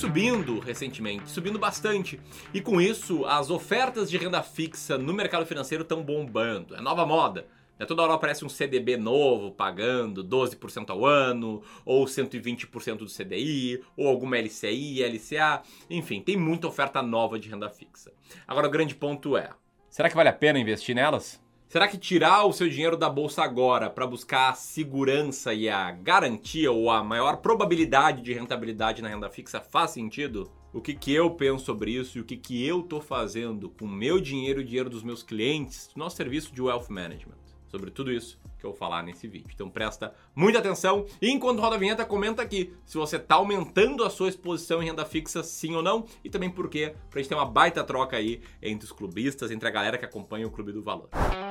subindo recentemente, subindo bastante. E com isso, as ofertas de renda fixa no mercado financeiro estão bombando. É nova moda. É toda hora aparece um CDB novo pagando 12% ao ano, ou 120% do CDI, ou alguma LCI, LCA, enfim, tem muita oferta nova de renda fixa. Agora o grande ponto é: será que vale a pena investir nelas? Será que tirar o seu dinheiro da bolsa agora para buscar a segurança e a garantia ou a maior probabilidade de rentabilidade na renda fixa faz sentido? O que, que eu penso sobre isso e o que, que eu estou fazendo com o meu dinheiro e o dinheiro dos meus clientes no nosso serviço de Wealth Management? sobre tudo isso que eu vou falar nesse vídeo. Então presta muita atenção e enquanto roda a vinheta, comenta aqui se você está aumentando a sua exposição em renda fixa, sim ou não, e também por quê, pra gente ter uma baita troca aí entre os clubistas, entre a galera que acompanha o Clube do Valor. Bom,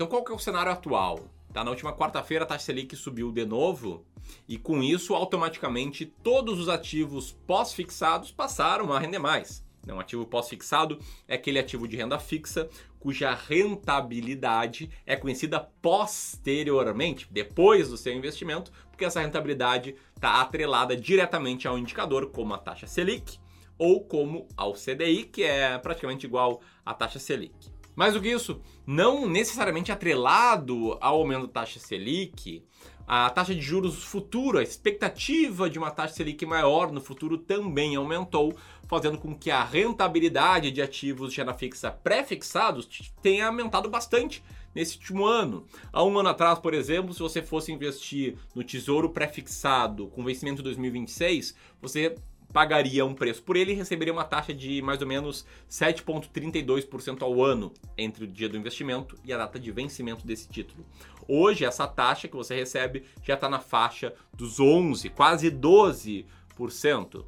então qual que é o cenário atual? Tá? Na última quarta-feira a taxa Selic subiu de novo e com isso automaticamente todos os ativos pós-fixados passaram a render mais. Um ativo pós-fixado é aquele ativo de renda fixa cuja rentabilidade é conhecida posteriormente, depois do seu investimento, porque essa rentabilidade está atrelada diretamente ao indicador, como a taxa Selic ou como ao CDI, que é praticamente igual à taxa Selic. Mais do que isso, não necessariamente atrelado ao aumento da taxa Selic, a taxa de juros futuro, a expectativa de uma taxa Selic maior no futuro também aumentou, fazendo com que a rentabilidade de ativos de renda fixa pré-fixados tenha aumentado bastante nesse último ano. Há um ano atrás, por exemplo, se você fosse investir no Tesouro pré-fixado com vencimento 2026, você pagaria um preço por ele e receberia uma taxa de mais ou menos 7,32% ao ano entre o dia do investimento e a data de vencimento desse título. Hoje, essa taxa que você recebe já está na faixa dos 11, quase 12%,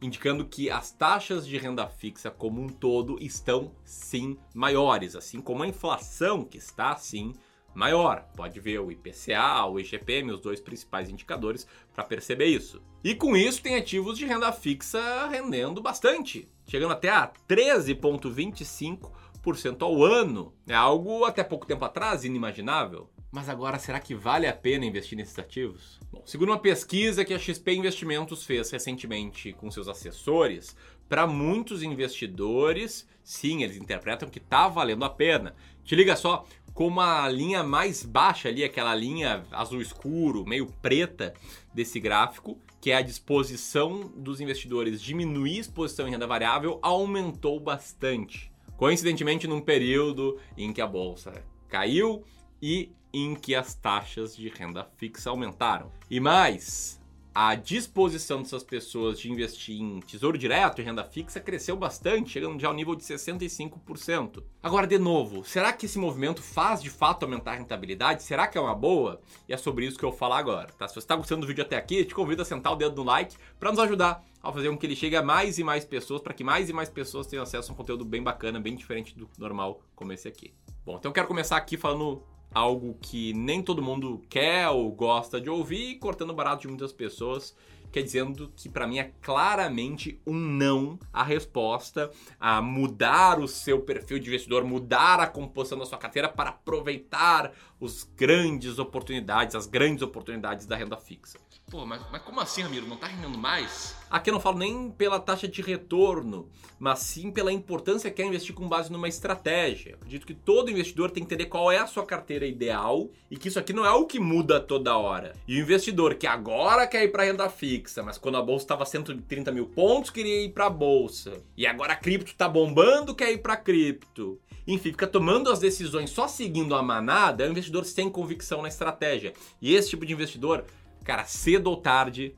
indicando que as taxas de renda fixa como um todo estão sim maiores, assim como a inflação que está sim maior. Pode ver o IPCA, o IGPM, os dois principais indicadores para perceber isso. E com isso tem ativos de renda fixa rendendo bastante, chegando até a 13,25% ao ano. É algo até pouco tempo atrás inimaginável. Mas agora, será que vale a pena investir nesses ativos? Bom, segundo uma pesquisa que a XP Investimentos fez recentemente com seus assessores, para muitos investidores, sim, eles interpretam que está valendo a pena. Te liga só, como a linha mais baixa ali, aquela linha azul escuro, meio preta desse gráfico, que é a disposição dos investidores diminuir exposição em renda variável, aumentou bastante. Coincidentemente, num período em que a bolsa caiu e em que as taxas de renda fixa aumentaram. E mais, a disposição dessas pessoas de investir em tesouro direto e renda fixa cresceu bastante, chegando já ao nível de 65%. Agora, de novo, será que esse movimento faz de fato aumentar a rentabilidade? Será que é uma boa? E é sobre isso que eu vou falar agora. Tá? Se você está gostando do vídeo até aqui, te convido a sentar o dedo no like para nos ajudar a fazer com que ele chegue a mais e mais pessoas, para que mais e mais pessoas tenham acesso a um conteúdo bem bacana, bem diferente do normal, como esse aqui. Bom, então eu quero começar aqui falando algo que nem todo mundo quer ou gosta de ouvir, cortando barato de muitas pessoas, quer dizendo que para mim é claramente um não a resposta a mudar o seu perfil de investidor, mudar a composição da sua carteira para aproveitar os grandes oportunidades, as grandes oportunidades da renda fixa. Pô, mas, mas como assim, Ramiro? Não tá rendendo mais? Aqui eu não falo nem pela taxa de retorno, mas sim pela importância que é investir com base numa estratégia. acredito que todo investidor tem que entender qual é a sua carteira ideal e que isso aqui não é o que muda toda hora. E o investidor que agora quer ir para renda fixa, mas quando a bolsa estava 130 mil pontos queria ir para a bolsa e agora a cripto tá bombando quer ir para cripto. Enfim, fica tomando as decisões só seguindo a manada, é um investidor sem convicção na estratégia. E esse tipo de investidor cara, cedo ou tarde,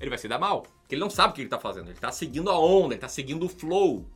ele vai se dar mal. Porque ele não sabe o que ele está fazendo. Ele está seguindo a onda, ele está seguindo o flow.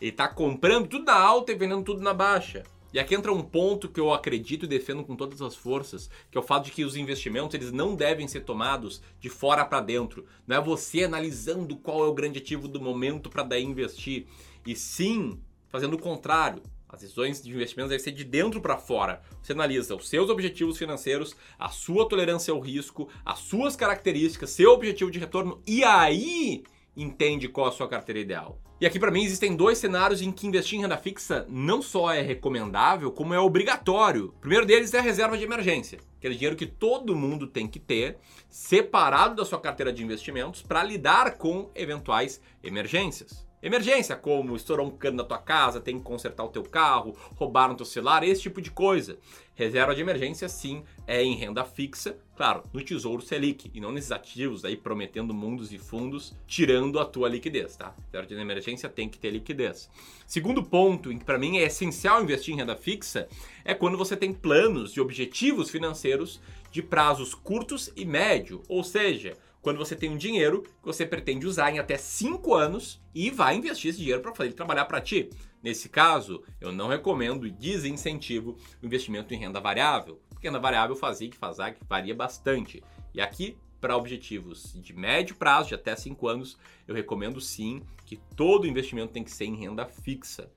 Ele está comprando tudo na alta e vendendo tudo na baixa. E aqui entra um ponto que eu acredito e defendo com todas as forças, que é o fato de que os investimentos eles não devem ser tomados de fora para dentro. Não é você analisando qual é o grande ativo do momento para daí investir, e sim fazendo o contrário, as decisões de investimentos devem ser de dentro para fora. Você analisa os seus objetivos financeiros, a sua tolerância ao risco, as suas características, seu objetivo de retorno e aí entende qual a sua carteira ideal. E aqui para mim existem dois cenários em que investir em renda fixa não só é recomendável, como é obrigatório. O primeiro deles é a reserva de emergência, aquele dinheiro que todo mundo tem que ter separado da sua carteira de investimentos para lidar com eventuais emergências. Emergência, como estourou um cano na tua casa, tem que consertar o teu carro, roubaram teu celular, esse tipo de coisa. Reserva de emergência, sim, é em renda fixa, claro, no Tesouro Selic, e não nesses ativos aí prometendo mundos e fundos, tirando a tua liquidez, tá? Reserva de emergência tem que ter liquidez. Segundo ponto, em que para mim é essencial investir em renda fixa, é quando você tem planos e objetivos financeiros de prazos curtos e médio, ou seja, quando você tem um dinheiro que você pretende usar em até 5 anos e vai investir esse dinheiro para fazer ele trabalhar para ti. Nesse caso, eu não recomendo e desincentivo o investimento em renda variável, porque renda variável fazia que fazia que varia bastante. E aqui, para objetivos de médio prazo, de até 5 anos, eu recomendo sim que todo investimento tem que ser em renda fixa,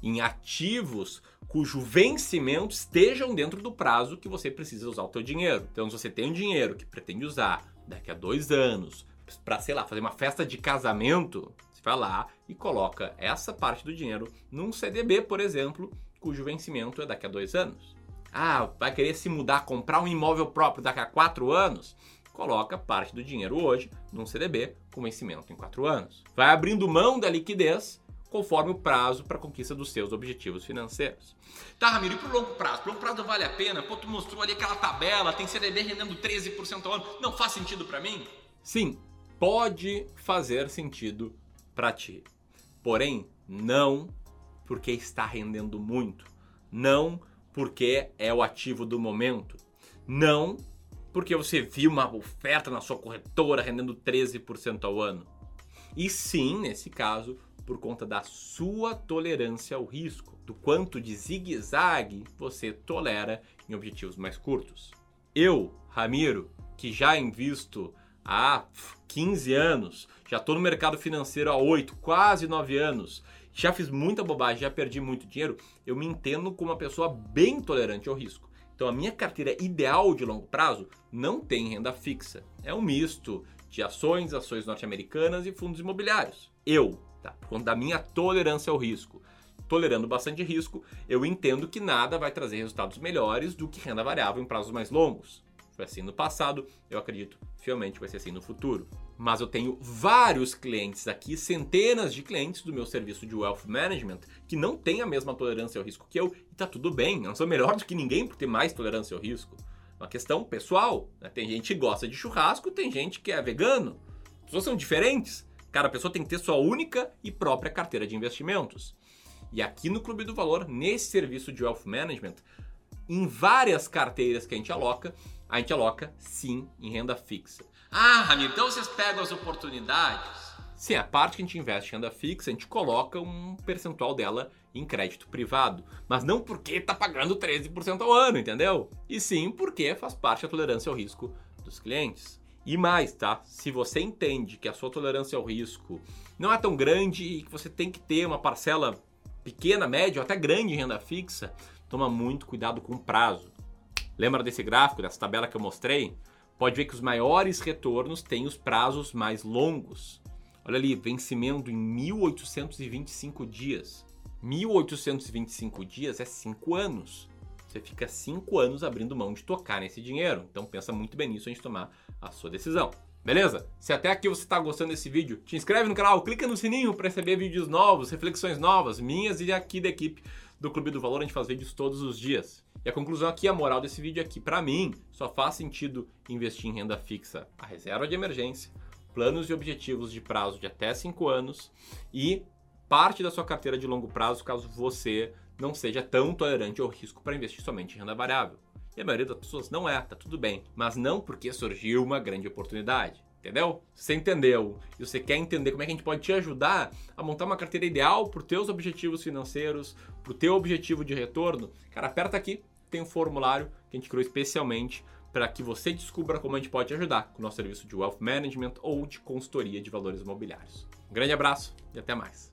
em ativos cujo vencimento estejam dentro do prazo que você precisa usar o teu dinheiro. Então, se você tem um dinheiro que pretende usar daqui a dois anos, para sei lá, fazer uma festa de casamento, você vai lá e coloca essa parte do dinheiro num CDB, por exemplo, cujo vencimento é daqui a dois anos. Ah, vai querer se mudar, comprar um imóvel próprio daqui a quatro anos? Coloca parte do dinheiro hoje num CDB com vencimento em quatro anos. Vai abrindo mão da liquidez conforme o prazo para conquista dos seus objetivos financeiros. Tá, Ramiro, e para o longo prazo? Para longo prazo vale a pena? Pô, tu mostrou ali aquela tabela, tem CDB rendendo 13% ao ano. Não faz sentido para mim? Sim, pode fazer sentido para ti. Porém, não porque está rendendo muito. Não porque é o ativo do momento. Não porque você viu uma oferta na sua corretora rendendo 13% ao ano. E sim, nesse caso, por conta da sua tolerância ao risco, do quanto de zigue-zague você tolera em objetivos mais curtos. Eu, Ramiro, que já invisto há 15 anos, já estou no mercado financeiro há 8, quase 9 anos, já fiz muita bobagem, já perdi muito dinheiro, eu me entendo como uma pessoa bem tolerante ao risco. Então a minha carteira ideal de longo prazo não tem renda fixa. É um misto de ações, ações norte-americanas e fundos imobiliários. Eu, tá? Por conta da minha tolerância ao risco. Tolerando bastante risco, eu entendo que nada vai trazer resultados melhores do que renda variável em prazos mais longos. Foi assim no passado, eu acredito fielmente vai ser assim no futuro. Mas eu tenho vários clientes aqui, centenas de clientes do meu serviço de wealth management que não têm a mesma tolerância ao risco que eu e tá tudo bem. Eu não sou melhor do que ninguém por ter mais tolerância ao risco. Uma questão pessoal. Né? Tem gente que gosta de churrasco, tem gente que é vegano. As pessoas são diferentes. Cara, a pessoa tem que ter sua única e própria carteira de investimentos. E aqui no Clube do Valor, nesse serviço de Wealth Management, em várias carteiras que a gente aloca, a gente aloca sim em renda fixa. Ah, Ramiro, então vocês pegam as oportunidades? Sim, a parte que a gente investe em renda fixa, a gente coloca um percentual dela em crédito privado. Mas não porque está pagando 13% ao ano, entendeu? E sim porque faz parte da tolerância ao risco dos clientes. E mais, tá? Se você entende que a sua tolerância ao risco não é tão grande e que você tem que ter uma parcela pequena, média ou até grande em renda fixa, toma muito cuidado com o prazo. Lembra desse gráfico, dessa tabela que eu mostrei? Pode ver que os maiores retornos têm os prazos mais longos. Olha ali, vencimento em 1825 dias. 1825 dias é 5 anos. Você fica 5 anos abrindo mão de tocar nesse dinheiro. Então pensa muito bem nisso antes de tomar a sua decisão. Beleza? Se até aqui você está gostando desse vídeo, te inscreve no canal, clica no sininho para receber vídeos novos, reflexões novas, minhas e aqui da equipe do Clube do Valor. A gente faz vídeos todos os dias. E a conclusão aqui, a moral desse vídeo aqui, para mim, só faz sentido investir em renda fixa, a reserva de emergência, planos e objetivos de prazo de até 5 anos e parte da sua carteira de longo prazo, caso você não seja tão tolerante ao risco para investir somente em renda variável. E a maioria das pessoas não é, tá tudo bem. Mas não porque surgiu uma grande oportunidade. Entendeu? Você entendeu e você quer entender como é que a gente pode te ajudar a montar uma carteira ideal para os teus objetivos financeiros, para o teu objetivo de retorno, cara, aperta aqui, tem um formulário que a gente criou especialmente para que você descubra como a gente pode te ajudar com o nosso serviço de Wealth Management ou de consultoria de valores imobiliários. Um grande abraço e até mais.